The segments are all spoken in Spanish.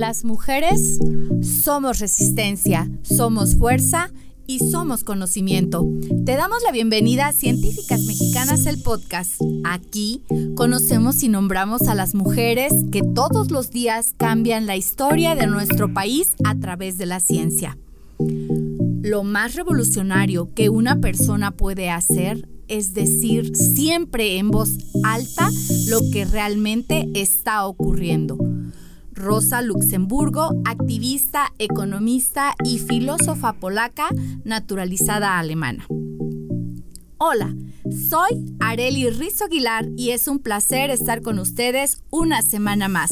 Las mujeres somos resistencia, somos fuerza y somos conocimiento. Te damos la bienvenida a Científicas Mexicanas, el podcast. Aquí conocemos y nombramos a las mujeres que todos los días cambian la historia de nuestro país a través de la ciencia. Lo más revolucionario que una persona puede hacer es decir siempre en voz alta lo que realmente está ocurriendo. Rosa Luxemburgo, activista, economista y filósofa polaca naturalizada alemana. Hola, soy Areli Rizo Aguilar y es un placer estar con ustedes una semana más.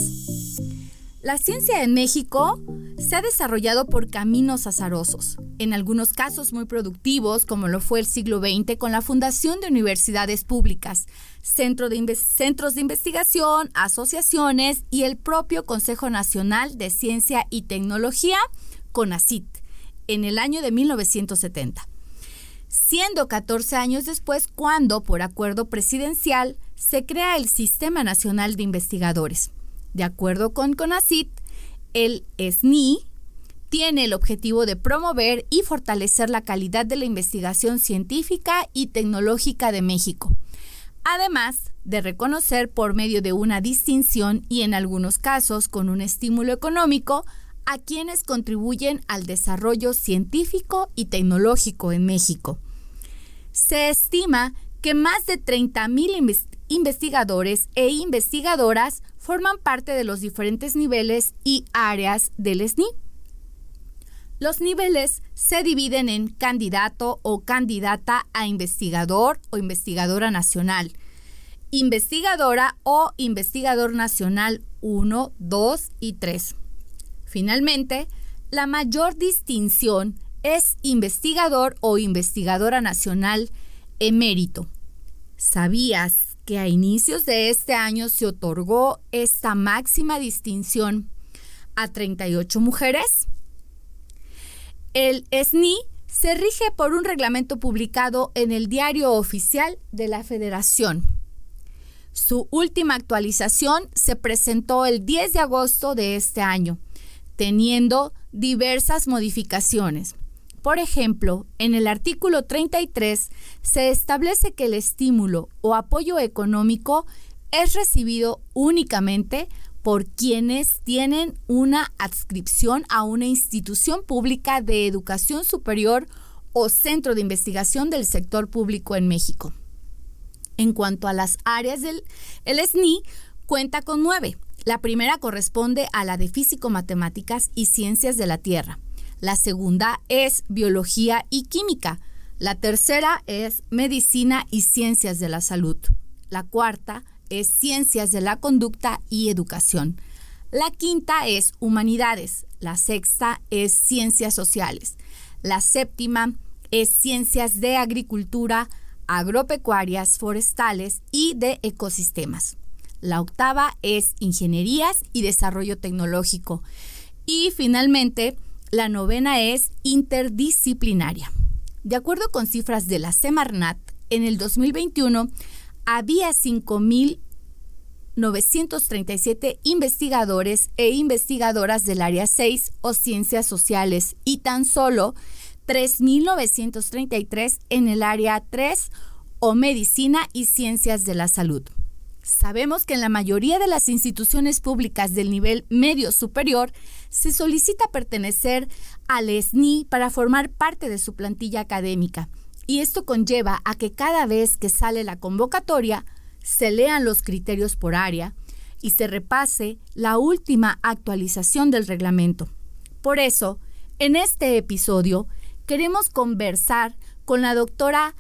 La ciencia en México se ha desarrollado por caminos azarosos, en algunos casos muy productivos, como lo fue el siglo XX con la fundación de universidades públicas, centros de investigación, asociaciones y el propio Consejo Nacional de Ciencia y Tecnología, CONACIT, en el año de 1970. Siendo 14 años después cuando, por acuerdo presidencial, se crea el Sistema Nacional de Investigadores. De acuerdo con CONACIT, el SNI tiene el objetivo de promover y fortalecer la calidad de la investigación científica y tecnológica de México, además de reconocer por medio de una distinción y en algunos casos con un estímulo económico a quienes contribuyen al desarrollo científico y tecnológico en México. Se estima que más de 30.000 investigadores e investigadoras forman parte de los diferentes niveles y áreas del SNI. Los niveles se dividen en candidato o candidata a investigador o investigadora nacional, investigadora o investigador nacional 1, 2 y 3. Finalmente, la mayor distinción es investigador o investigadora nacional emérito. ¿Sabías que a inicios de este año se otorgó esta máxima distinción a 38 mujeres. El SNI se rige por un reglamento publicado en el Diario Oficial de la Federación. Su última actualización se presentó el 10 de agosto de este año, teniendo diversas modificaciones. Por ejemplo, en el artículo 33 se establece que el estímulo o apoyo económico es recibido únicamente por quienes tienen una adscripción a una institución pública de educación superior o centro de investigación del sector público en México. En cuanto a las áreas del el SNI, cuenta con nueve. La primera corresponde a la de físico-matemáticas y ciencias de la Tierra. La segunda es biología y química. La tercera es medicina y ciencias de la salud. La cuarta es ciencias de la conducta y educación. La quinta es humanidades. La sexta es ciencias sociales. La séptima es ciencias de agricultura, agropecuarias, forestales y de ecosistemas. La octava es ingenierías y desarrollo tecnológico. Y finalmente, la novena es interdisciplinaria. De acuerdo con cifras de la Semarnat, en el 2021 había 5.937 investigadores e investigadoras del área 6 o ciencias sociales y tan solo 3.933 en el área 3 o medicina y ciencias de la salud. Sabemos que en la mayoría de las instituciones públicas del nivel medio superior se solicita pertenecer al SNI para formar parte de su plantilla académica. Y esto conlleva a que cada vez que sale la convocatoria se lean los criterios por área y se repase la última actualización del reglamento. Por eso, en este episodio queremos conversar con la doctora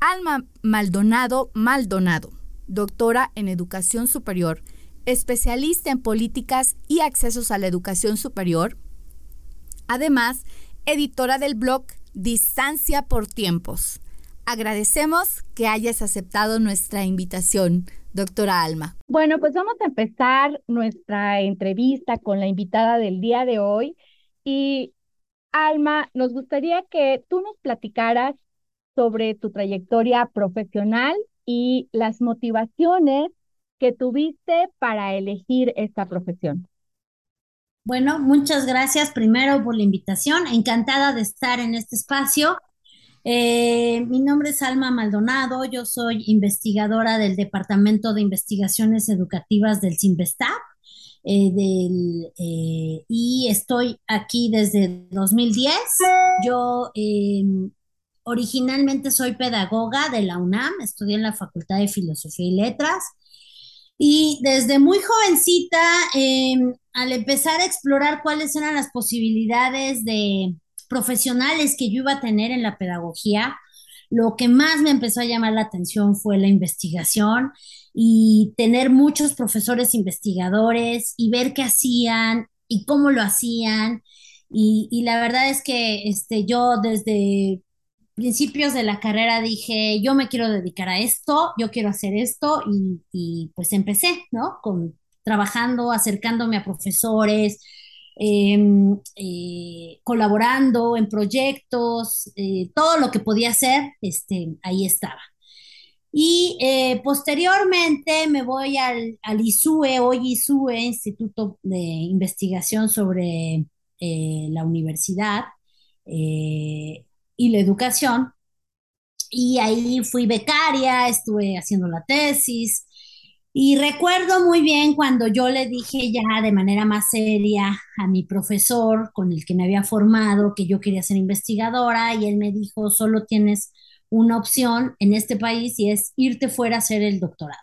Alma Maldonado Maldonado doctora en educación superior, especialista en políticas y accesos a la educación superior. Además, editora del blog Distancia por Tiempos. Agradecemos que hayas aceptado nuestra invitación, doctora Alma. Bueno, pues vamos a empezar nuestra entrevista con la invitada del día de hoy. Y Alma, nos gustaría que tú nos platicaras sobre tu trayectoria profesional y las motivaciones que tuviste para elegir esta profesión. Bueno, muchas gracias primero por la invitación. Encantada de estar en este espacio. Eh, mi nombre es Alma Maldonado, yo soy investigadora del Departamento de Investigaciones Educativas del CIMBESTAP eh, eh, y estoy aquí desde 2010. Yo eh, originalmente soy pedagoga de la UNAM, estudié en la Facultad de Filosofía y Letras y desde muy jovencita, eh, al empezar a explorar cuáles eran las posibilidades de profesionales que yo iba a tener en la pedagogía, lo que más me empezó a llamar la atención fue la investigación y tener muchos profesores investigadores y ver qué hacían y cómo lo hacían. Y, la verdad es que este, yo desde principios de la carrera dije, yo me quiero dedicar a esto, yo quiero hacer esto y, y pues empecé, ¿no? Con trabajando, acercándome a profesores, eh, eh, colaborando en proyectos, eh, todo lo que podía hacer, este, ahí estaba. Y eh, posteriormente me voy al, ISUE, hoy ISUE, Instituto de Investigación sobre la Universidad y la Educación. Y ahí fui becaria, estuve haciendo la tesis. Y recuerdo muy bien cuando yo le dije ya de manera más seria a mi profesor con el que me había formado que yo quería ser investigadora y él me dijo, solo tienes una opción en este país y es irte fuera a hacer el doctorado.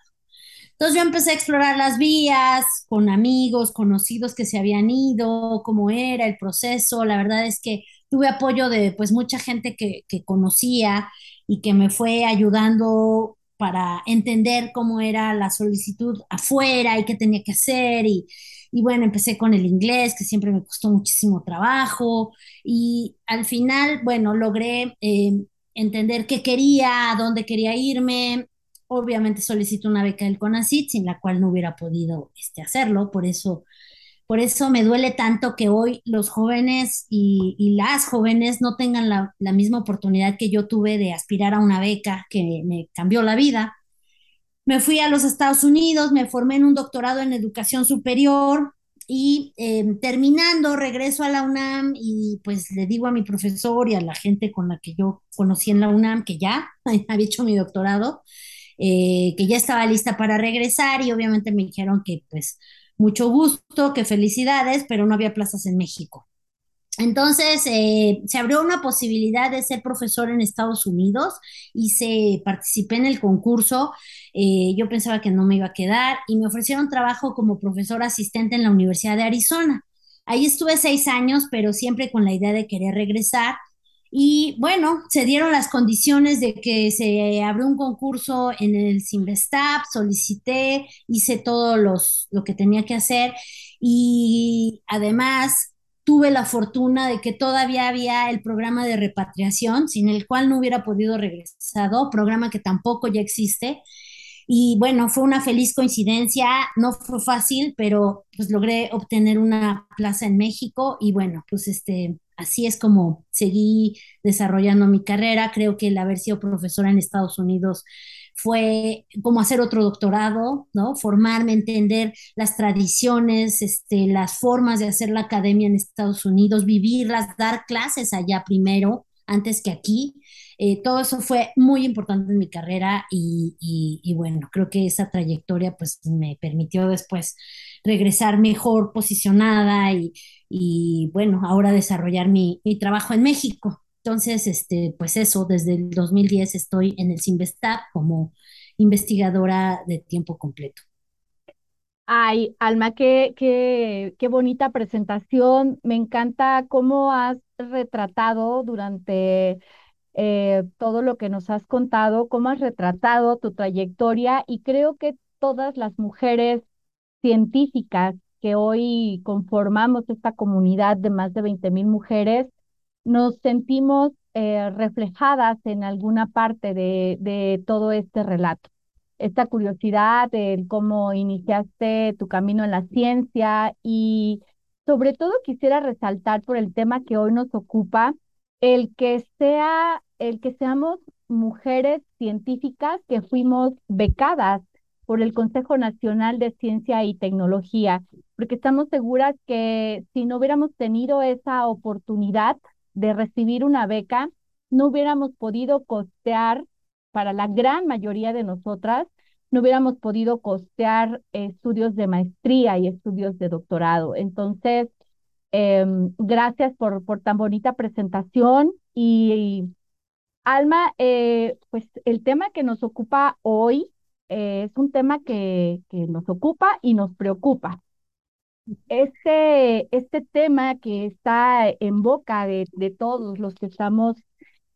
Entonces yo empecé a explorar las vías con amigos, conocidos que se habían ido, cómo era el proceso. La verdad es que tuve apoyo de pues mucha gente que, que conocía y que me fue ayudando para entender cómo era la solicitud afuera y qué tenía que hacer. Y, y bueno, empecé con el inglés, que siempre me costó muchísimo trabajo. Y al final, bueno, logré eh, entender qué quería, a dónde quería irme. Obviamente solicito una beca del CONACYT, sin la cual no hubiera podido este, hacerlo, por eso, por eso me duele tanto que hoy los jóvenes y, las jóvenes no tengan la, misma oportunidad que yo tuve de aspirar a una beca que me cambió la vida. Me fui a los Estados Unidos, me formé en un doctorado en educación superior, y eh, terminando regreso a la UNAM y pues le digo a mi profesor y a la gente con la que yo conocí en la UNAM que ya había hecho mi doctorado, eh, que ya estaba lista para regresar y obviamente me dijeron que pues mucho gusto, que felicidades, pero no había plazas en México. Entonces eh, se abrió una posibilidad de ser profesor en Estados Unidos y se participé en el concurso. Eh, yo pensaba que no me iba a quedar y me ofrecieron trabajo como profesor asistente en la Universidad de Arizona. Ahí estuve seis años, pero siempre con la idea de querer regresar. Y bueno, se dieron las condiciones de que se abrió un concurso en el Simvestab, solicité, hice todo los, lo que tenía que hacer y además tuve la fortuna de que todavía había el programa de repatriación, sin el cual no hubiera podido regresado, programa que tampoco ya existe. Y bueno, fue una feliz coincidencia, no fue fácil, pero pues logré obtener una plaza en México y bueno, pues este, así es como seguí desarrollando mi carrera. Creo que el haber sido profesora en Estados Unidos fue como hacer otro doctorado, ¿no? Formarme, entender las tradiciones, este, las formas de hacer la academia en Estados Unidos, vivirlas, dar clases allá primero, antes que aquí. Eh, todo eso fue muy importante en mi carrera y, bueno, creo que esa trayectoria pues me permitió después regresar mejor posicionada y, bueno, ahora desarrollar mi, mi trabajo en México. Entonces, este, pues eso, desde el 2010 estoy en el Simvestab como investigadora de tiempo completo. Ay, Alma, qué, qué, qué bonita presentación. Me encanta cómo has retratado durante eh, todo lo que nos has contado, cómo has retratado tu trayectoria y creo que todas las mujeres científicas que hoy conformamos esta comunidad de más de 20 mil mujeres, nos sentimos eh, reflejadas en alguna parte de, de todo este relato. Esta curiosidad de cómo iniciaste tu camino en la ciencia y sobre todo quisiera resaltar por el tema que hoy nos ocupa, el que sea, el que seamos mujeres científicas que fuimos becadas por el Consejo Nacional de Ciencia y Tecnología. porque estamos seguras que si no hubiéramos tenido esa oportunidad de recibir una beca, no hubiéramos podido costear para la gran mayoría de nosotras, no hubiéramos podido costear estudios de maestría y estudios de doctorado. Entonces, em, gracias por, por tan bonita presentación y, Alma, eh, pues el tema que nos ocupa hoy eh, es un tema que, que nos ocupa y nos preocupa. Este, este tema que está en boca de, de todos los que estamos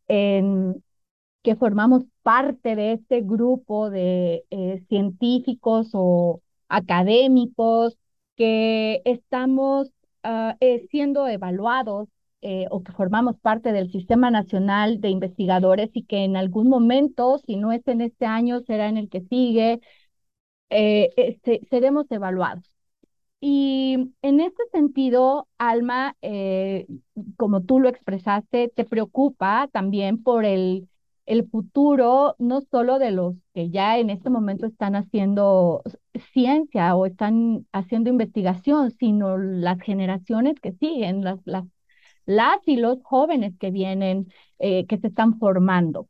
en, que formamos parte de este grupo de eh, científicos o académicos que estamos ah, eh, siendo evaluados eh, o que formamos parte del Sistema Nacional de Investigadores y que en algún momento, si no es en este año, será en el que sigue, este, seremos evaluados. Y en este sentido, Alma, eh, como tú lo expresaste, te preocupa también por el, el futuro, no solo de los que ya en este momento están haciendo ciencia o están haciendo investigación, sino las generaciones que siguen, las, las, las y los jóvenes que vienen, eh, que se están formando.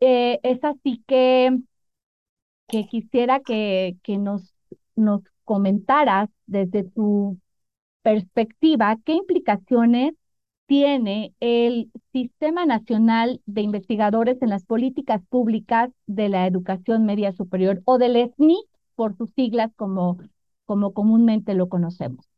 Eh, es así que, que quisiera que, que nos, nos comentaras desde tu perspectiva qué implicaciones tiene el Sistema Nacional de Investigadores en las Políticas Públicas de la Educación Media Superior o del SNI por sus siglas como, como comúnmente lo conocemos.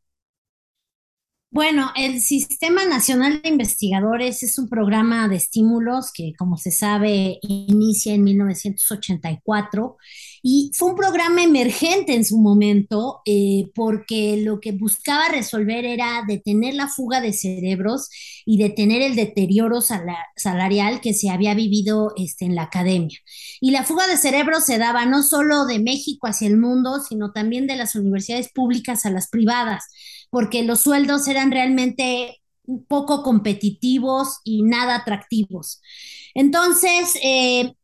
Bueno, el Sistema Nacional de Investigadores es un programa de estímulos que, como se sabe, inicia en 1984 y fue un programa emergente en su momento eh, porque lo que buscaba resolver era detener la fuga de cerebros y detener el deterioro salarial que se había vivido este, en la academia. Y la fuga de cerebros se daba no solo de México hacia el mundo, sino también de las universidades públicas a las privadas porque los sueldos eran realmente poco competitivos y nada atractivos. Entonces, eh,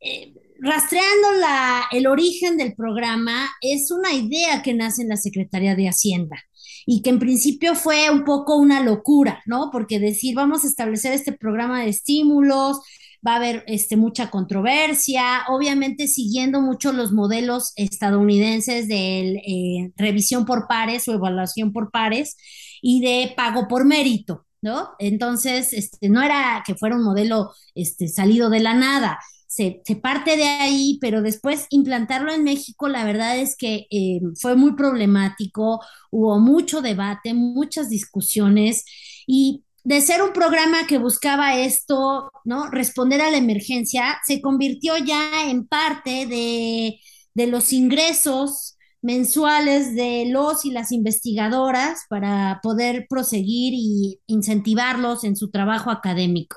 eh, rastreando la, el origen del programa, es una idea que nace en la Secretaría de Hacienda y que en principio fue un poco una locura, ¿no? Porque decir, vamos a establecer este programa de estímulos, va a haber este, mucha controversia, obviamente siguiendo mucho los modelos estadounidenses de eh, revisión por pares o evaluación por pares y de pago por mérito, ¿no? Entonces, este, no era que fuera un modelo este, salido de la nada. Se, parte de ahí, pero después implantarlo en México, la verdad es que eh, fue muy problemático, hubo mucho debate, muchas discusiones y de ser un programa que buscaba esto, ¿no? Responder a la emergencia, se convirtió ya en parte de, de los ingresos mensuales de los y las investigadoras para poder proseguir y incentivarlos en su trabajo académico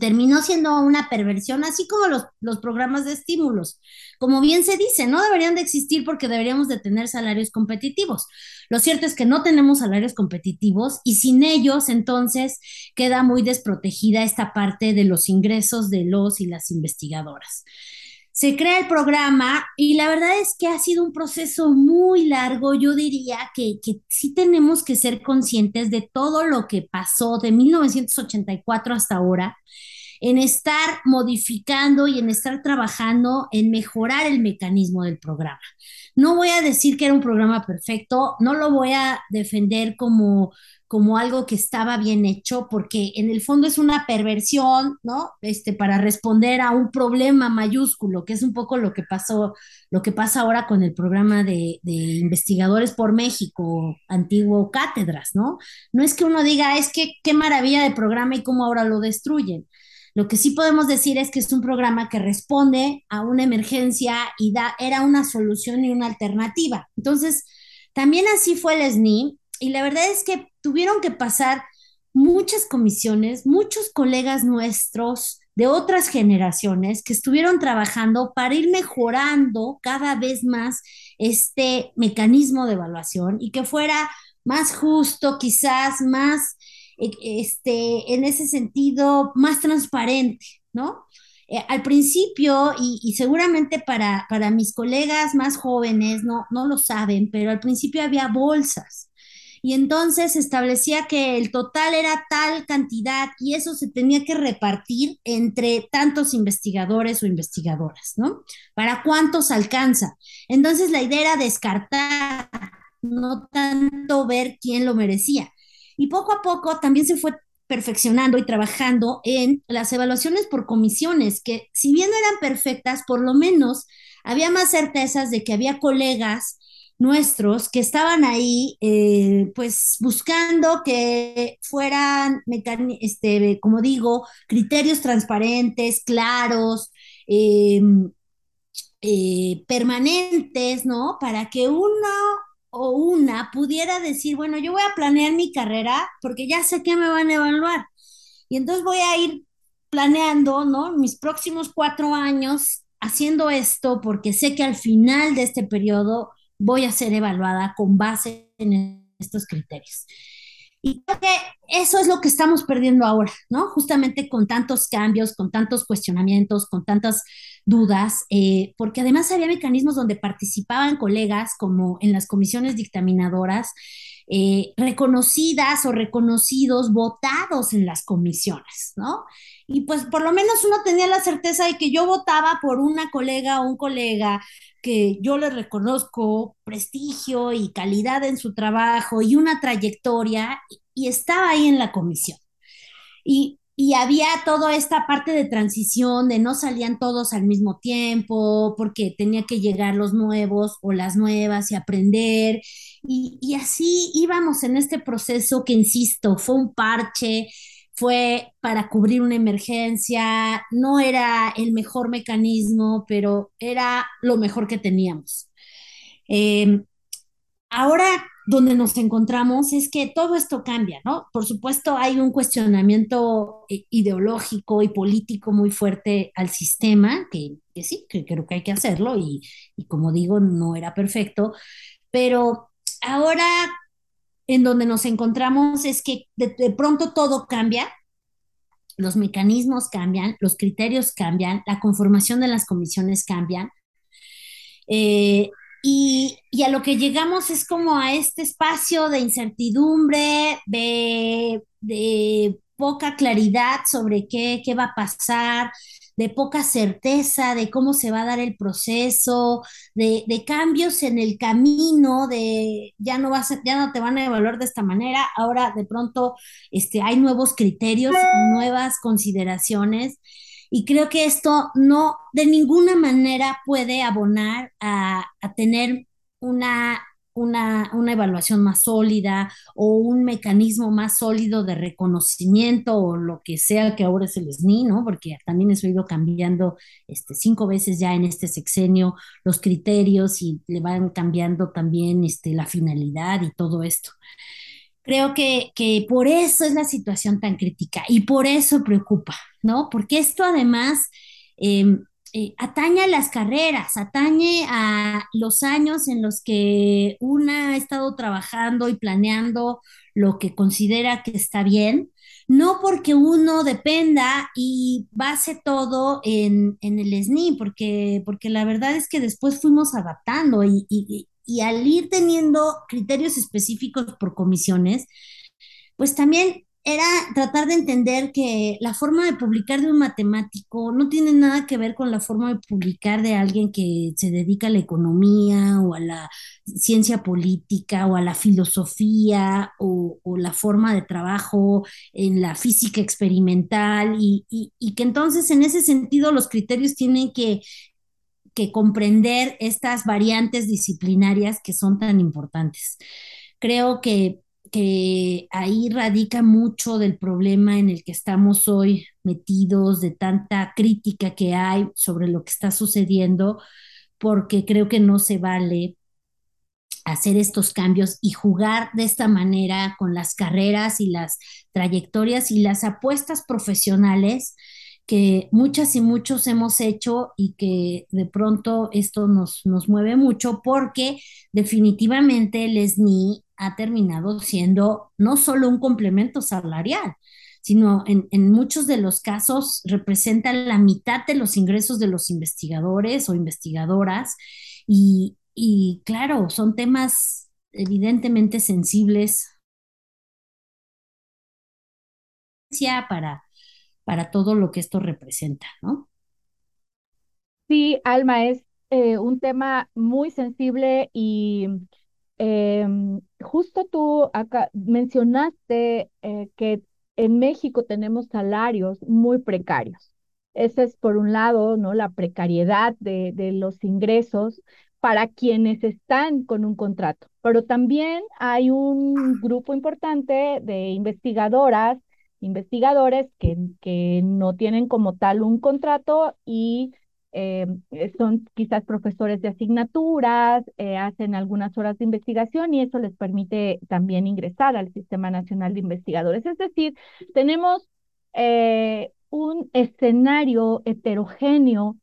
terminó siendo una perversión, así como los, los, programas de estímulos. Como bien se dice, no deberían de existir porque deberíamos de tener salarios competitivos. Lo cierto es que no tenemos salarios competitivos y sin ellos entonces queda muy desprotegida esta parte de los ingresos de los y las investigadoras. Se crea el programa y la verdad es que ha sido un proceso muy largo. Yo diría que, que sí tenemos que ser conscientes de todo lo que pasó de 1984 hasta ahora en estar modificando y en estar trabajando en mejorar el mecanismo del programa. No voy a decir que era un programa perfecto, no lo voy a defender como como algo que estaba bien hecho, porque en el fondo es una perversión, ¿no? Este, para responder a un problema mayúsculo, que es un poco lo que pasó, lo que pasa ahora con el programa de, investigadores por México, antiguo cátedras, ¿no? No es que uno diga, es que qué maravilla de programa y cómo ahora lo destruyen. Lo que sí podemos decir es que es un programa que responde a una emergencia y era una solución y una alternativa. Entonces, también así fue el SNI y la verdad es que tuvieron que pasar muchas comisiones, muchos colegas nuestros de otras generaciones que estuvieron trabajando para ir mejorando cada vez más este mecanismo de evaluación y que fuera más justo, quizás más este, en ese sentido más transparente, ¿no? eh, al principio, y, seguramente para, para mis colegas más jóvenes no, no lo saben, pero al principio había bolsas. Y entonces establecía que el total era tal cantidad y eso se tenía que repartir entre tantos investigadores o investigadoras, ¿no? ¿Para cuántos alcanza? Entonces la idea era descartar, no tanto ver quién lo merecía. Y poco a poco también se fue perfeccionando y trabajando en las evaluaciones por comisiones, que si bien no eran perfectas, por lo menos había más certezas de que había colegas nuestros que estaban ahí, eh, pues buscando que fueran, este, como digo, criterios transparentes, claros, em, eh, permanentes, ¿no? Para que uno o una pudiera decir, bueno, yo voy a planear mi carrera porque ya sé que me van a evaluar. Y entonces voy a ir planeando, ¿no? Mis próximos cuatro años haciendo esto porque sé que al final de este periodo voy a ser evaluada con base en estos criterios. Y creo eso es lo que estamos perdiendo ahora, ¿no? Justamente con tantos cambios, con tantos cuestionamientos, con tantas dudas, eh, porque además había mecanismos donde participaban colegas, como en las comisiones dictaminadoras, eh, reconocidas o reconocidos, votados en las comisiones, ¿no? Y pues por lo menos uno tenía la certeza de que yo votaba por una colega o un colega que yo le reconozco prestigio y calidad en su trabajo y una trayectoria y estaba ahí en la comisión. Y, y había toda esta parte de transición, de no salían todos al mismo tiempo, porque tenía que llegar los nuevos o las nuevas y aprender. Y, y así íbamos en este proceso que, insisto, fue un parche, fue para cubrir una emergencia, no era el mejor mecanismo, pero era lo mejor que teníamos. Em, ahora donde nos encontramos es que todo esto cambia, ¿no? Por supuesto hay un cuestionamiento eh, ideológico y político muy fuerte al sistema, que, sí, que creo que hay que hacerlo y, como digo, no era perfecto, pero ahora en donde nos encontramos es que de, pronto todo cambia, los mecanismos cambian, los criterios cambian, la conformación de las comisiones cambian. Eh, y, a lo que llegamos es como a este espacio de incertidumbre, de, de poca claridad sobre qué, qué va a pasar, de poca certeza de cómo se va a dar el proceso, de, cambios en el camino, de ya no, vas ya no te van a evaluar de esta manera, ahora de pronto este, hay nuevos criterios, nuevas consideraciones. Y creo que esto no de ninguna manera puede abonar a, a tener una una, evaluación más sólida o un mecanismo más sólido de reconocimiento o lo que sea que ahora es el SNI, ¿no? Porque también eso ha ido cambiando este, cinco veces ya en este sexenio los criterios y le van cambiando también este, la finalidad y todo esto. Creo que, que por eso es la situación tan crítica y por eso preocupa, ¿no? Porque esto además... Eh, eh, atañe a las carreras, atañe a los años en los que una ha estado trabajando y planeando lo que considera que está bien, no porque uno dependa y base todo en, el SNI, porque, porque la verdad es que después fuimos adaptando y al ir teniendo criterios específicos por comisiones, pues también era tratar de entender que la forma de publicar de un matemático no tiene nada que ver con la forma de publicar de alguien que se dedica a la economía o a la ciencia política o a la filosofía o, la forma de trabajo en la física experimental y, que entonces en ese sentido los criterios tienen que, que comprender estas variantes disciplinarias que son tan importantes. Creo que que ahí radica mucho del problema en el que estamos hoy metidos, de tanta crítica que hay sobre lo que está sucediendo, porque creo que no se vale hacer estos cambios y jugar de esta manera con las carreras y las trayectorias y las apuestas profesionales que muchas y muchos hemos hecho y que de pronto esto nos, nos mueve mucho porque definitivamente el SNI ha terminado siendo no solo un complemento salarial, sino en, en muchos de los casos representa la mitad de los ingresos de los investigadores o investigadoras. Y, y claro, son temas evidentemente sensibles para, para todo lo que esto representa, ¿no? Sí, Alma, es eh, un tema muy sensible y em, justo tú acá mencionaste eh, que en México tenemos salarios muy precarios. Ese es por un lado, ¿no? La precariedad de los ingresos para quienes están con un contrato, pero también hay un grupo importante de investigadoras, investigadores que, que no tienen como tal un contrato y eh, son quizás profesores de asignaturas, eh, hacen algunas horas de investigación y eso les permite también ingresar al Sistema Nacional de Investigadores. Es decir, tenemos eh, un escenario heterogéneo,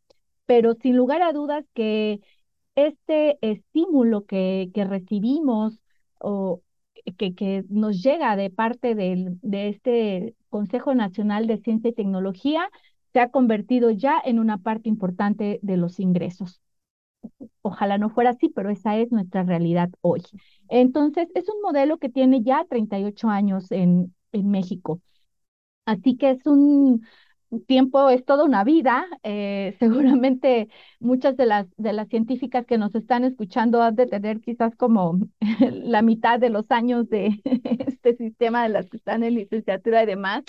pero sin lugar a dudas que este estímulo que, que recibimos o que, que, nos llega de parte del, de este Consejo Nacional de Ciencia y Tecnología se ha convertido ya en una parte importante de los ingresos. Ojalá no fuera así, pero esa es nuestra realidad hoy. Entonces, es un modelo que tiene ya 38 años en, en México. Así que es un tiempo, es toda una vida. Eh, seguramente muchas de las, de las científicas que nos están escuchando han de tener quizás como la mitad de los años de este sistema de las que están en licenciatura y demás.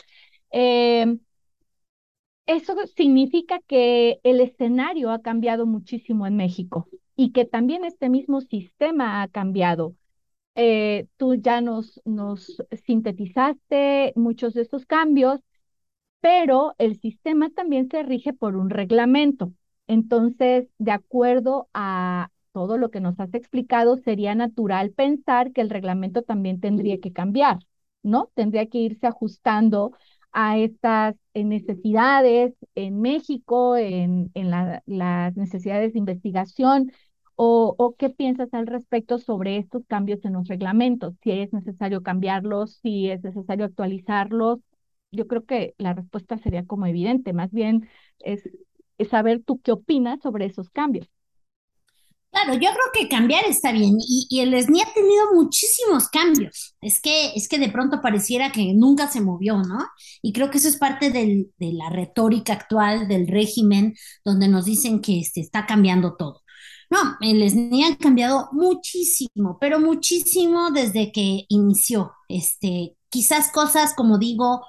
Eh, eso significa que el escenario ha cambiado muchísimo en México y que también este mismo sistema ha cambiado. Eh, tú ya nos, nos sintetizaste muchos de estos cambios, pero el sistema también se rige por un reglamento. Entonces, de acuerdo a todo lo que nos has explicado, sería natural pensar que el reglamento también tendría que cambiar, ¿no? Tendría que irse ajustando a estas necesidades en México, en, en las necesidades de investigación, o, o, qué piensas al respecto sobre estos cambios en los reglamentos, si es necesario cambiarlos, si es necesario actualizarlos. Yo creo que la respuesta sería como evidente, más bien es, saber tú qué opinas sobre esos cambios. Claro, yo creo que cambiar está bien y, y, el SNI ha tenido muchísimos cambios. Es que, es que de pronto pareciera que nunca se movió, ¿no? Y creo que eso es parte del, de la retórica actual del régimen donde nos dicen que este, está cambiando todo. No, el SNI ha cambiado muchísimo, pero muchísimo desde que inició. Este, quizás cosas, como digo,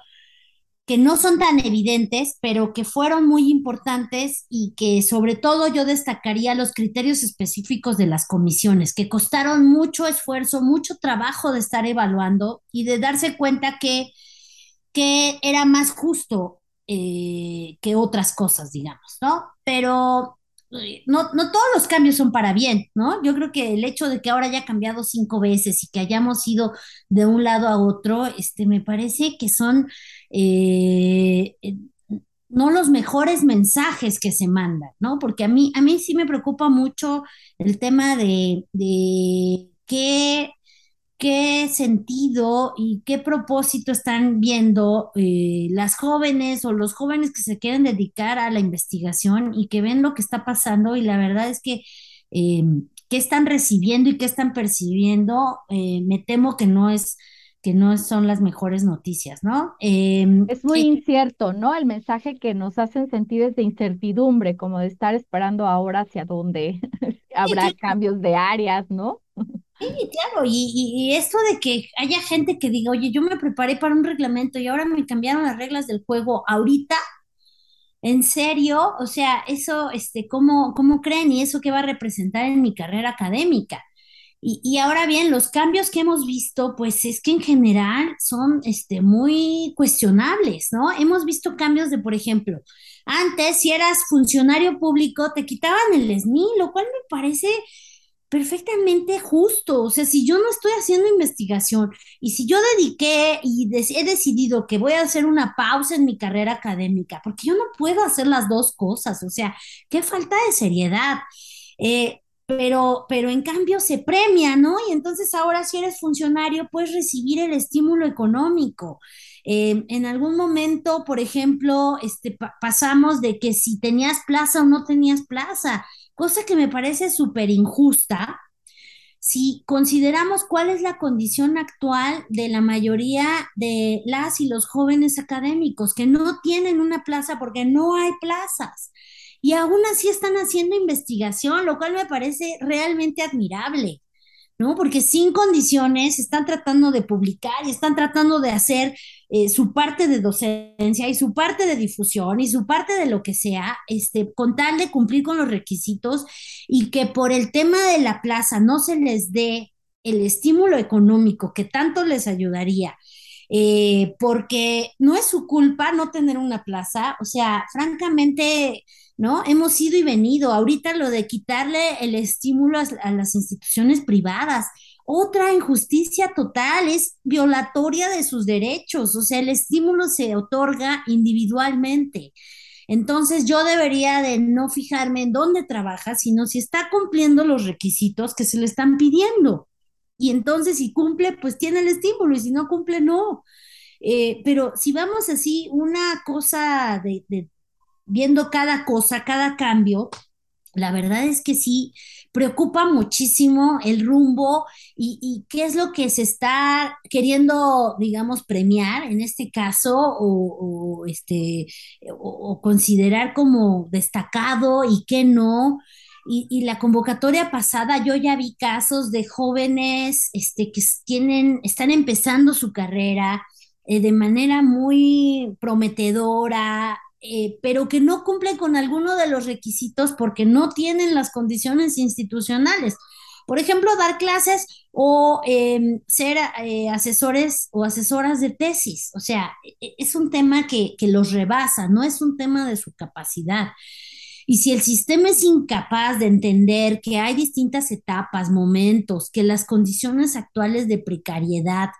que no son tan evidentes, pero que fueron muy importantes y que sobre todo yo destacaría los criterios específicos de las comisiones, que costaron mucho esfuerzo, mucho trabajo de estar evaluando y de darse cuenta que, que era más justo eh, que otras cosas, digamos, ¿no? Pero no, no todos los cambios son para bien, ¿no? Yo creo que el hecho de que ahora haya cambiado cinco veces y que hayamos ido de un lado a otro, este, me parece que son eh, eh, no los mejores mensajes que se mandan, ¿no? Porque a mí, a mí sí me preocupa mucho el tema de, de qué qué sentido y qué propósito están viendo eh, las jóvenes o los jóvenes que se quieren dedicar a la investigación y que ven lo que está pasando y la verdad es que eh, qué están recibiendo y qué están percibiendo, eh, me temo que no es que no son las mejores noticias, ¿no? Em, es muy incierto, ¿no? El mensaje que nos hacen sentir es de incertidumbre, como de estar esperando ahora hacia dónde habrá cambios de áreas, ¿no? Sí, claro, y, y, esto de que haya gente que diga, oye, yo me preparé para un reglamento y ahora me cambiaron las reglas del juego ahorita, ¿en serio? O sea, eso, este, ¿cómo, cómo creen? ¿Y eso qué va a representar en mi carrera académica? Y, y, ahora bien, los cambios que hemos visto, pues es que en general son este, muy cuestionables, ¿no? Hemos visto cambios de, por ejemplo, antes si eras funcionario público te quitaban el SNI, lo cual me parece perfectamente justo. O sea, si yo no estoy haciendo investigación y si yo dediqué y he decidido que voy a hacer una pausa en mi carrera académica, porque yo no puedo hacer las dos cosas, o sea, qué falta de seriedad. Eh, pero, pero en cambio se premia, ¿no? Y entonces ahora si eres funcionario puedes recibir el estímulo económico. Eh, en algún momento, por ejemplo, este, pasamos de que si tenías plaza o no tenías plaza, cosa que me parece súper injusta. Si consideramos cuál es la condición actual de la mayoría de las y los jóvenes académicos que no tienen una plaza porque no hay plazas y aún así están haciendo investigación, lo cual me parece realmente admirable, ¿no? Porque sin condiciones están tratando de publicar y están tratando de hacer eh, su parte de docencia y su parte de difusión y su parte de lo que sea, este, con tal de cumplir con los requisitos y que por el tema de la plaza no se les dé el estímulo económico que tanto les ayudaría. Eh, porque no es su culpa no tener una plaza, o sea, francamente, ¿no? Hemos ido y venido. Ahorita lo de quitarle el estímulo a, las instituciones privadas. Otra injusticia total es violatoria de sus derechos, o sea, el estímulo se otorga individualmente. Entonces yo debería de no fijarme en dónde trabaja, sino si está cumpliendo los requisitos que se le están pidiendo. Y entonces si cumple, pues tiene el estímulo y si no cumple, no. Eh, pero si vamos así, una cosa de, viendo cada cosa, cada cambio, la verdad es que sí, preocupa muchísimo el rumbo y, qué es lo que se está queriendo, digamos, premiar en este caso o, este, o, considerar como destacado y qué no. Y, la convocatoria pasada yo ya vi casos de jóvenes este, que tienen, están empezando su carrera eh, de manera muy prometedora, eh, pero que no cumplen con alguno de los requisitos porque no tienen las condiciones institucionales. Por ejemplo, dar clases o em, ser eh, asesores o asesoras de tesis. O sea, e, es un tema que, que los rebasa, no es un tema de su capacidad. Y si el sistema es incapaz de entender que hay distintas etapas, momentos, que las condiciones actuales de precariedad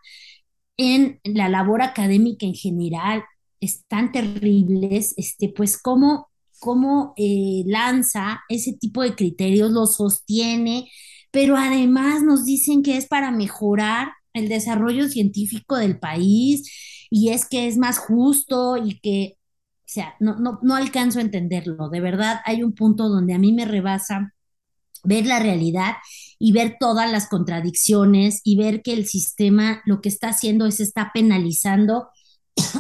en la labor académica en general están terribles, este, pues cómo, cómo eh, lanza ese tipo de criterios, lo sostiene, pero además nos dicen que es para mejorar el desarrollo científico del país y es que es más justo y que, o sea, no, no, no alcanzo a entenderlo. De verdad, hay un punto donde a mí me rebasa ver la realidad y ver todas las contradicciones y ver que el sistema lo que está haciendo es está penalizando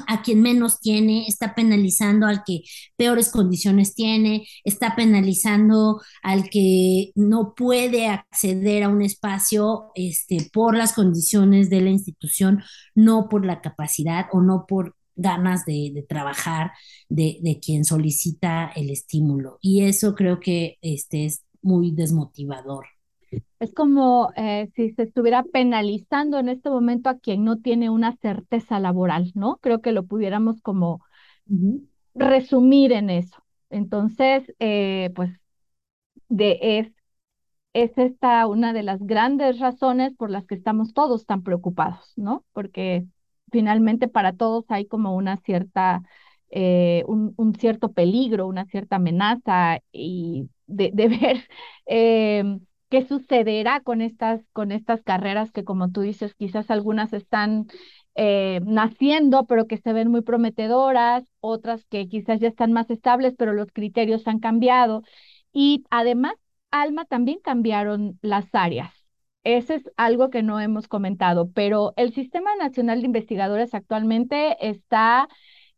a quien menos tiene, está penalizando al que peores condiciones tiene, está penalizando al que no puede acceder a un espacio este, por las condiciones de la institución, no por la capacidad o no por ganas de, trabajar de, de, quien solicita el estímulo. Y eso creo que este, es muy desmotivador. Es como eh, si se estuviera penalizando en este momento a quien no tiene una certeza laboral, ¿no? Creo que lo pudiéramos como resumir en eso. Entonces, eh, pues, de, es, es esta una de las grandes razones por las que estamos todos tan preocupados, ¿no? Porque finalmente para todos hay como una cierta, eh, un, un, cierto peligro, una cierta amenaza y de, de ver eh, qué sucederá con estas, con estas carreras que, como tú dices, quizás algunas están eh, naciendo, pero que se ven muy prometedoras, otras que quizás ya están más estables, pero los criterios han cambiado. Y además, Alma, también cambiaron las áreas. Ese es algo que no hemos comentado, pero el Sistema Nacional de Investigadores actualmente está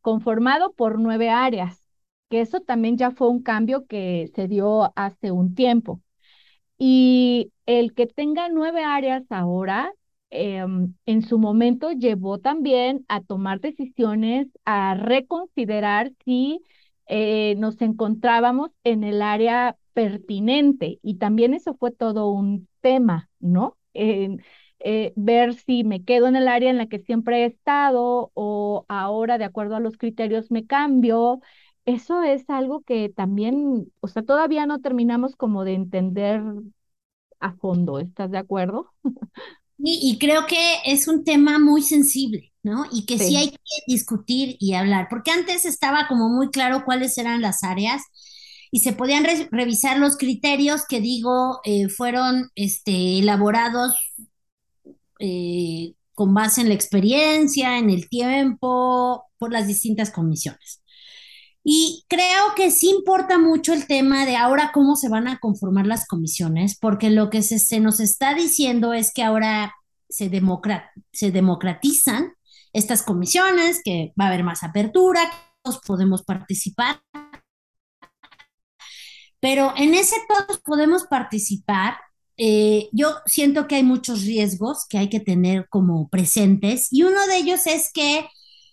conformado por nueve áreas, que eso también ya fue un cambio que se dio hace un tiempo. Y el que tenga nueve áreas ahora, em, en su momento llevó también a tomar decisiones, a reconsiderar si eh, nos encontrábamos en el área pertinente. Y también eso fue todo un tema, ¿no? Eh, ver si me quedo en el área en la que siempre he estado o ahora, de acuerdo a los criterios, me cambio eso es algo que también, o sea, todavía no terminamos como de entender a fondo, ¿estás de acuerdo? Y, creo que es un tema muy sensible, ¿no? Y que sí. hay que discutir y hablar, porque antes estaba como muy claro cuáles eran las áreas y se podían revisar los criterios que digo eh, fueron este, elaborados eh, con base en la experiencia, en el tiempo, por las distintas comisiones. Y creo que sí importa mucho el tema de ahora cómo se van a conformar las comisiones, porque lo que se, nos está diciendo es que ahora se, se democratizan estas comisiones, que va a haber más apertura, todos podemos participar. Pero en ese todos podemos participar, eh, yo siento que hay muchos riesgos que hay que tener como presentes y uno de ellos es que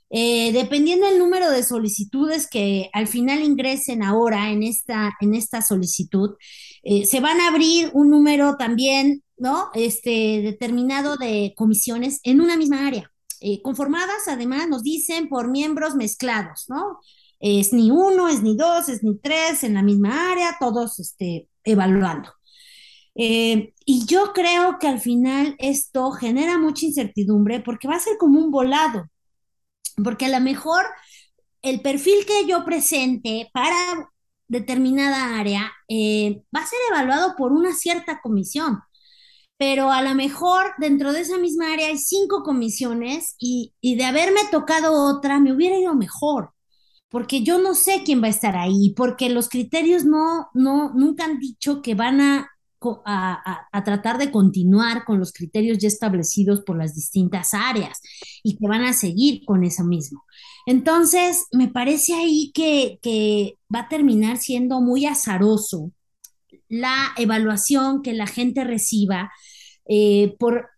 eh, dependiendo del número de solicitudes que al final ingresen ahora en esta, en esta solicitud, eh, se van a abrir un número también, ¿no? Este, determinado de comisiones en una misma área, eh, conformadas además, nos dicen, por miembros mezclados, ¿no? Es ni uno, es ni dos, es ni tres en la misma área, todos este, evaluando. y yo creo que al final esto genera mucha incertidumbre porque va a ser como un volado porque a lo mejor el perfil que yo presente para determinada área eh, va a ser evaluado por una cierta comisión, pero a lo mejor dentro de esa misma área hay cinco comisiones y, y de haberme tocado otra me hubiera ido mejor porque yo no sé quién va a estar ahí, porque los criterios no, no, nunca han dicho que van a a, tratar de continuar con los criterios ya establecidos por las distintas áreas y que van a seguir con eso mismo. Entonces, me parece ahí que, va a terminar siendo muy azaroso la evaluación que la gente reciba eh, por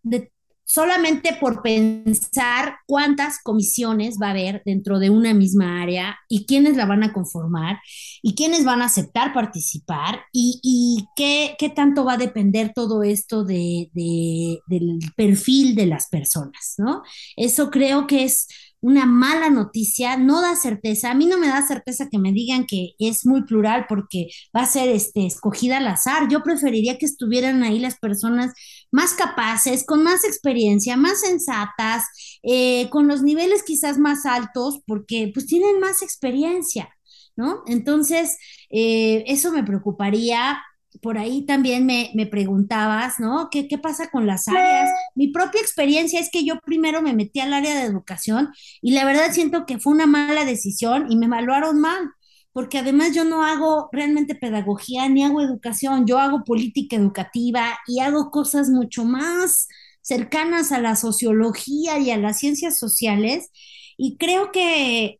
solamente por pensar cuántas comisiones va a haber dentro de una misma área y quiénes la van a conformar y quiénes van a aceptar participar y, qué, tanto va a depender todo esto de, del perfil de las personas, ¿no? Eso creo que es una mala noticia, no da certeza. A mí no me da certeza que me digan que es muy plural porque va a ser este, escogida al azar. Yo preferiría que estuvieran ahí las personas más capaces, con más experiencia, más sensatas, eh, con los niveles quizás más altos, porque pues tienen más experiencia, ¿no? Entonces, eh, eso me preocuparía por ahí también me, preguntabas, ¿no? ¿Qué, ¿Qué, pasa con las áreas? Mi propia experiencia es que yo primero me metí al área de educación y la verdad siento que fue una mala decisión y me evaluaron mal, porque además yo no hago realmente pedagogía ni hago educación, yo hago política educativa y hago cosas mucho más cercanas a la sociología y a las ciencias sociales y creo que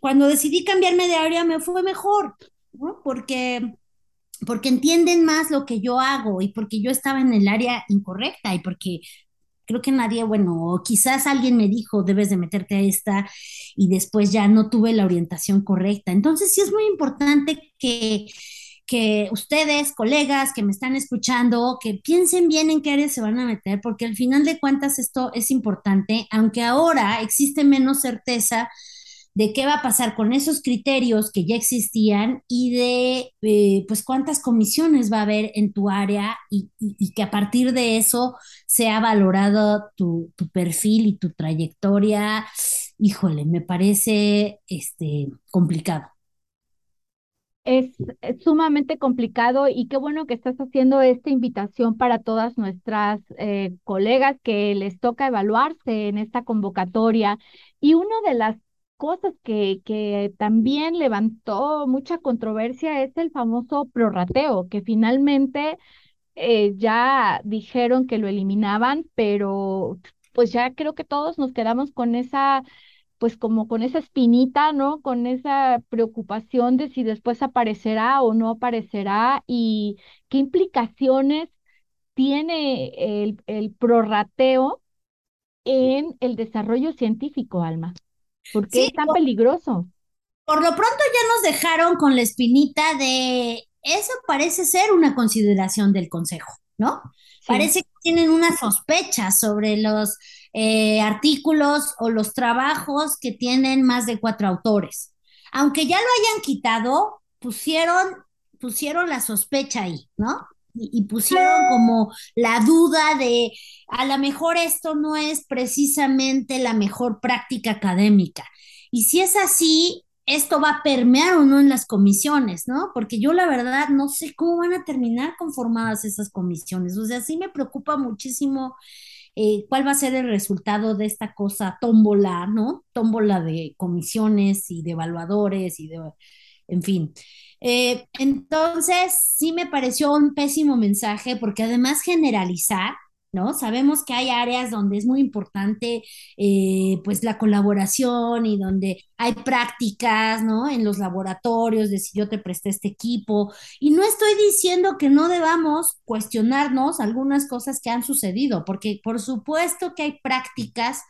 cuando decidí cambiarme de área me fue mejor, ¿no? Porque porque entienden más lo que yo hago y porque yo estaba en el área incorrecta y porque creo que nadie, bueno, quizás alguien me dijo, debes de meterte a esta y después ya no tuve la orientación correcta. Entonces sí es muy importante que, que ustedes, colegas que me están escuchando, que piensen bien en qué área se van a meter, porque al final de cuentas esto es importante, aunque ahora existe menos certeza de qué va a pasar con esos criterios que ya existían y de eh, pues cuántas comisiones va a haber en tu área y, que a partir de eso sea valorado tu, perfil y tu trayectoria. Híjole, me parece este, complicado. Es, sumamente complicado y qué bueno que estás haciendo esta invitación para todas nuestras eh, colegas que les toca evaluarse en esta convocatoria. Y una de las cosas que, que también levantó mucha controversia es el famoso prorrateo, que finalmente eh, ya dijeron que lo eliminaban, pero pues ya creo que todos nos quedamos con esa, pues como con esa espinita, ¿no? Con esa preocupación de si después aparecerá o no aparecerá y qué implicaciones tiene el, el prorrateo en el desarrollo científico, Alma. ¿Por qué es tan peligroso? Por lo pronto ya nos dejaron con la espinita de eso parece ser una consideración del Consejo, ¿no? Parece que tienen una sospecha sobre los eh, artículos o los trabajos que tienen más de cuatro autores. Aunque ya lo hayan quitado, pusieron, pusieron la sospecha ahí, ¿no? Y, pusieron como la duda de a lo mejor esto no es precisamente la mejor práctica académica. Y si es así, esto va a permear o no en las comisiones, ¿no? Porque yo la verdad no sé cómo van a terminar conformadas esas comisiones. O sea, sí me preocupa muchísimo eh, cuál va a ser el resultado de esta cosa tómbola, ¿no? Tómbola de comisiones y de evaluadores y de, en fin. Eh, entonces, sí me pareció un pésimo mensaje porque además generalizar ¿no? Sabemos que hay áreas donde es muy importante eh, pues la colaboración y donde hay prácticas, ¿no? En los laboratorios de si yo te presté este equipo. Y no estoy diciendo que no debamos cuestionarnos algunas cosas que han sucedido, porque por supuesto que hay prácticas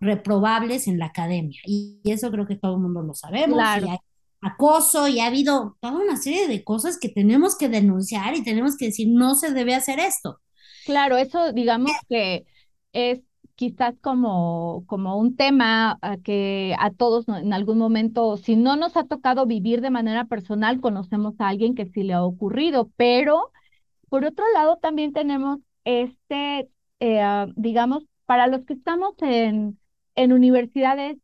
reprobables en la academia y eso creo que todo el mundo lo sabemos. Y hay acoso y ha habido toda una serie de cosas que tenemos que denunciar y tenemos que decir no se debe hacer esto. Claro, eso digamos que es quizás como, como un tema ah, que a todos en algún momento, si no nos ha tocado vivir de manera personal, conocemos a alguien que sí le ha ocurrido, pero por otro lado también tenemos este, eh, digamos, para los que estamos en, en universidades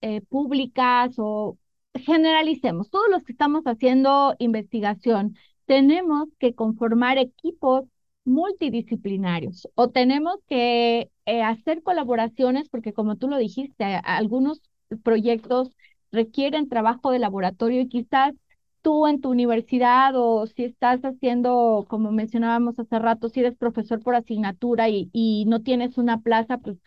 eh, públicas o generalicemos, todos los que estamos haciendo investigación, tenemos que conformar equipos multidisciplinarios o tenemos que eh, hacer colaboraciones porque como tú lo dijiste, algunos proyectos requieren trabajo de laboratorio y quizás tú en tu universidad o si estás haciendo, como mencionábamos hace rato, si eres profesor por asignatura y, no tienes una plaza, pues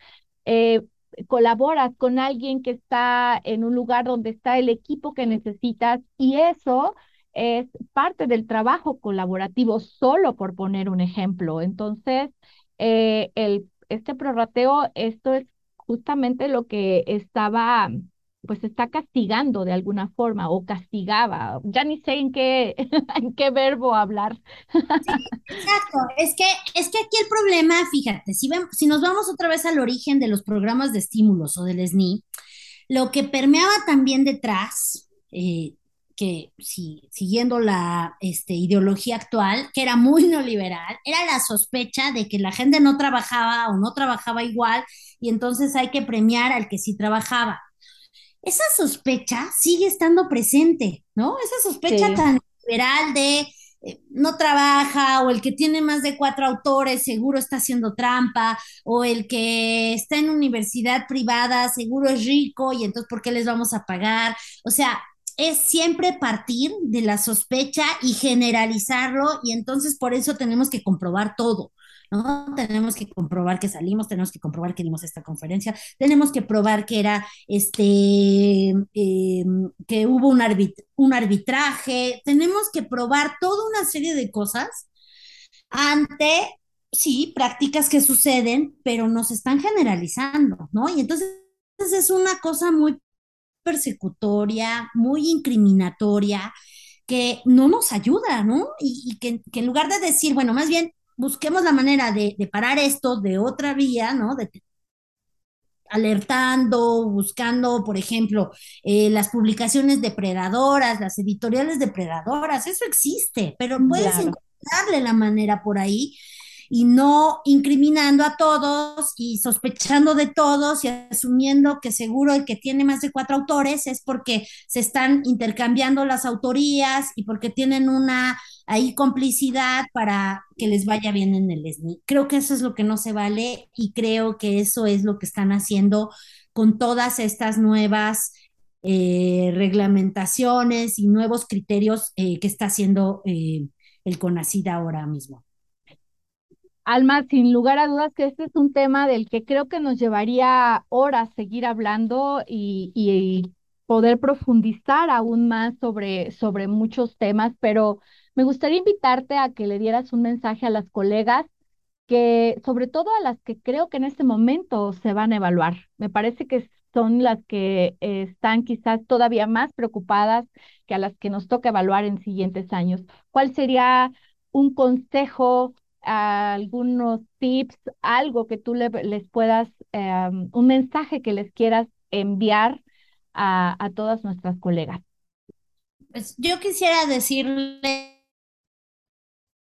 eh, colaboras con alguien que está en un lugar donde está el equipo que necesitas y eso es parte del trabajo colaborativo, solo por poner un ejemplo. Entonces, eh, el, este prorrateo, esto es justamente lo que estaba, pues está castigando de alguna forma o castigaba. Ya ni sé en qué, en qué verbo hablar. exacto. Es que, es que aquí el problema, fíjate, si, si nos vamos otra vez al origen de los programas de estímulos o del SNI, lo que permeaba también detrás, eh, que si, siguiendo la este, ideología actual, que era muy neoliberal, era la sospecha de que la gente no trabajaba o no trabajaba igual y entonces hay que premiar al que sí trabajaba. Esa sospecha sigue estando presente, ¿no? Esa sospecha tan liberal de eh, no trabaja o el que tiene más de cuatro autores seguro está haciendo trampa o el que está en universidad privada seguro es rico y entonces ¿por qué les vamos a pagar? O sea, es siempre partir de la sospecha y generalizarlo y entonces por eso tenemos que comprobar todo. ¿No? Tenemos que comprobar que salimos, tenemos que comprobar que dimos esta conferencia, tenemos que probar que era este, em, que hubo un, un arbitraje, tenemos que probar toda una serie de cosas ante, sí, prácticas que suceden, pero nos están generalizando, ¿no? Y entonces es una cosa muy persecutoria, muy incriminatoria, que no nos ayuda, ¿no? Y, que, en lugar de decir, bueno, más bien busquemos la manera de, parar esto de otra vía, ¿no? De, alertando, buscando, por ejemplo, eh, las publicaciones depredadoras, las editoriales depredadoras, eso existe, pero puedes encontrarle la manera por ahí y no incriminando a todos y sospechando de todos y asumiendo que seguro el que tiene más de cuatro autores es porque se están intercambiando las autorías y porque tienen una ahí complicidad para que les vaya bien en el SNI. Creo que eso es lo que no se vale y creo que eso es lo que están haciendo con todas estas nuevas eh, reglamentaciones y nuevos criterios eh, que está haciendo eh, el CONACID ahora mismo. Alma, sin lugar a dudas que este es un tema del que creo que nos llevaría horas seguir hablando y, poder profundizar aún más sobre, sobre muchos temas, pero me gustaría invitarte a que le dieras un mensaje a las colegas que, sobre todo a las que creo que en este momento se van a evaluar. Me parece que son las que están quizás todavía más preocupadas que a las que nos toca evaluar en siguientes años. ¿Cuál sería un consejo algunos tips, algo que tú les puedas, em, un mensaje que les quieras enviar a, a todas nuestras colegas. Pues yo quisiera decirles,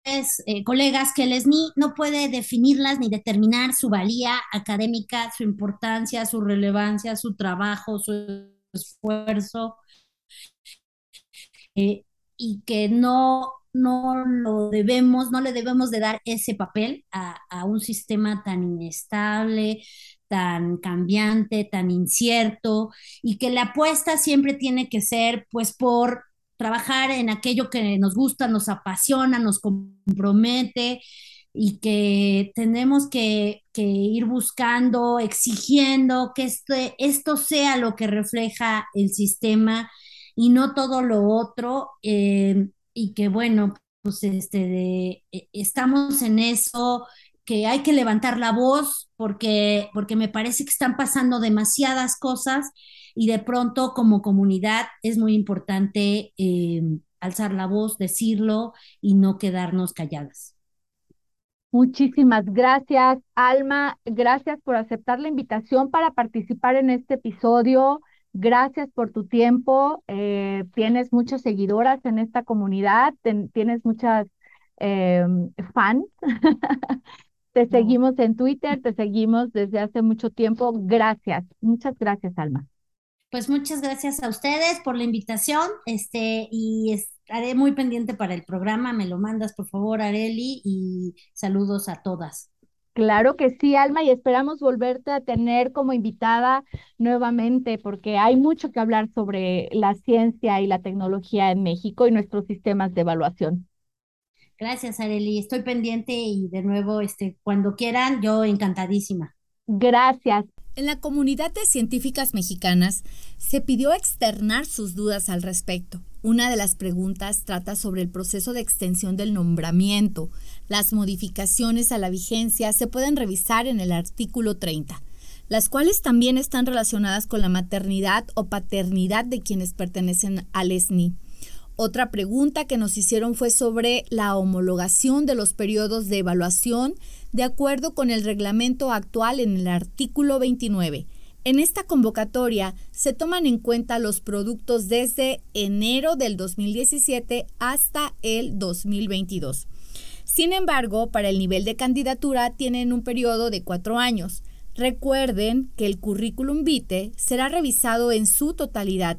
eh, colegas, que el SNI no puede definirlas ni determinar su valía académica, su importancia, su relevancia, su trabajo, su esfuerzo. eh, y que no, no lo debemos, no le debemos de dar ese papel a, a un sistema tan inestable, tan cambiante, tan incierto, y que la apuesta siempre tiene que ser pues por trabajar en aquello que nos gusta, nos apasiona, nos compromete y que tenemos que, ir buscando, exigiendo que este, esto sea lo que refleja el sistema y no todo lo otro. Eh, y que bueno, pues este, e, estamos en eso, que hay que levantar la voz porque, porque me parece que están pasando demasiadas cosas y de pronto como comunidad es muy importante eh, alzar la voz, decirlo y no quedarnos calladas. Muchísimas gracias, Alma. Gracias por aceptar la invitación para participar en este episodio. Gracias por tu tiempo. Eh, tienes muchas seguidoras en esta comunidad, tienes muchas eh, fans. te seguimos en Twitter, te seguimos desde hace mucho tiempo. Gracias, muchas gracias, Alma. Pues muchas gracias a ustedes por la invitación, este, y estaré muy pendiente para el programa. Me lo mandas, por favor, Areli, y saludos a todas. Claro que sí, Alma, y esperamos volverte a tener como invitada nuevamente, porque hay mucho que hablar sobre la ciencia y la tecnología en México y nuestros sistemas de evaluación. Gracias, Areli. Estoy pendiente y de nuevo, este, cuando quieran, yo encantadísima. Gracias. En la comunidad de científicas mexicanas se pidió externar sus dudas al respecto. Una de las preguntas trata sobre el proceso de extensión del nombramiento. Las modificaciones a la vigencia se pueden revisar en el artículo 30, las cuales también están relacionadas con la maternidad o paternidad de quienes pertenecen al SNI. Otra pregunta que nos hicieron fue sobre la homologación de los periodos de evaluación de acuerdo con el reglamento actual en el artículo 29. En esta convocatoria se toman en cuenta los productos desde enero del 2017 hasta el 2022. Sin embargo, para el nivel de candidatura tienen un periodo de cuatro años. Recuerden que el currículum vitae será revisado en su totalidad.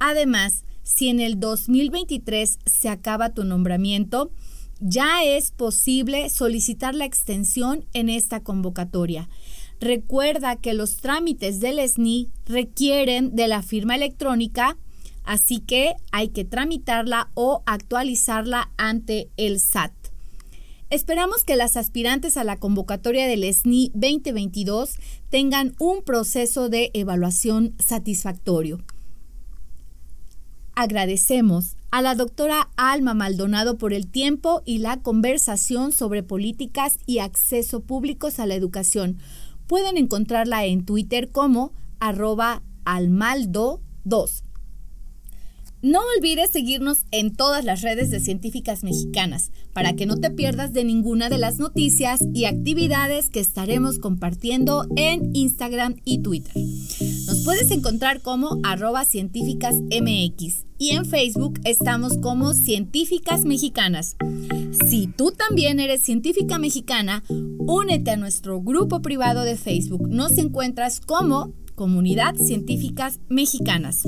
Además, si en el 2023 se acaba tu nombramiento, ya es posible solicitar la extensión en esta convocatoria. Recuerda que los trámites del SNI requieren de la firma electrónica, así que hay que tramitarla o actualizarla ante el SAT. Esperamos que las aspirantes a la convocatoria del SNI 2022 tengan un proceso de evaluación satisfactorio. Agradecemos a la doctora Alma Maldonado por el tiempo y la conversación sobre políticas y acceso públicos a la educación. Pueden encontrarla en Twitter como arroba almaldo2. No olvides seguirnos en todas las redes de científicas mexicanas para que no te pierdas de ninguna de las noticias y actividades que estaremos compartiendo en Instagram y Twitter. Nos puedes encontrar como arroba científicasmx y en Facebook estamos como Científicas Mexicanas. Si tú también eres científica mexicana, únete a nuestro grupo privado de Facebook. Nos encuentras como Comunidad Científicas Mexicanas.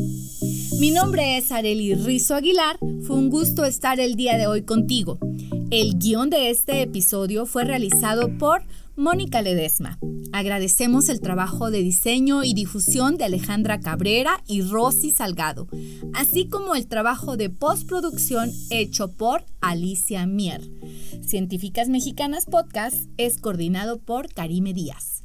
Mi nombre es Areli Rizo Aguilar, fue un gusto estar el día de hoy contigo. El guion de este episodio fue realizado por Mónica Ledesma. Agradecemos el trabajo de diseño y difusión de Alejandra Cabrera y Rosy Salgado, así como el trabajo de postproducción hecho por Alicia Mier. Científicas Mexicanas Podcast es coordinado por Karime Díaz.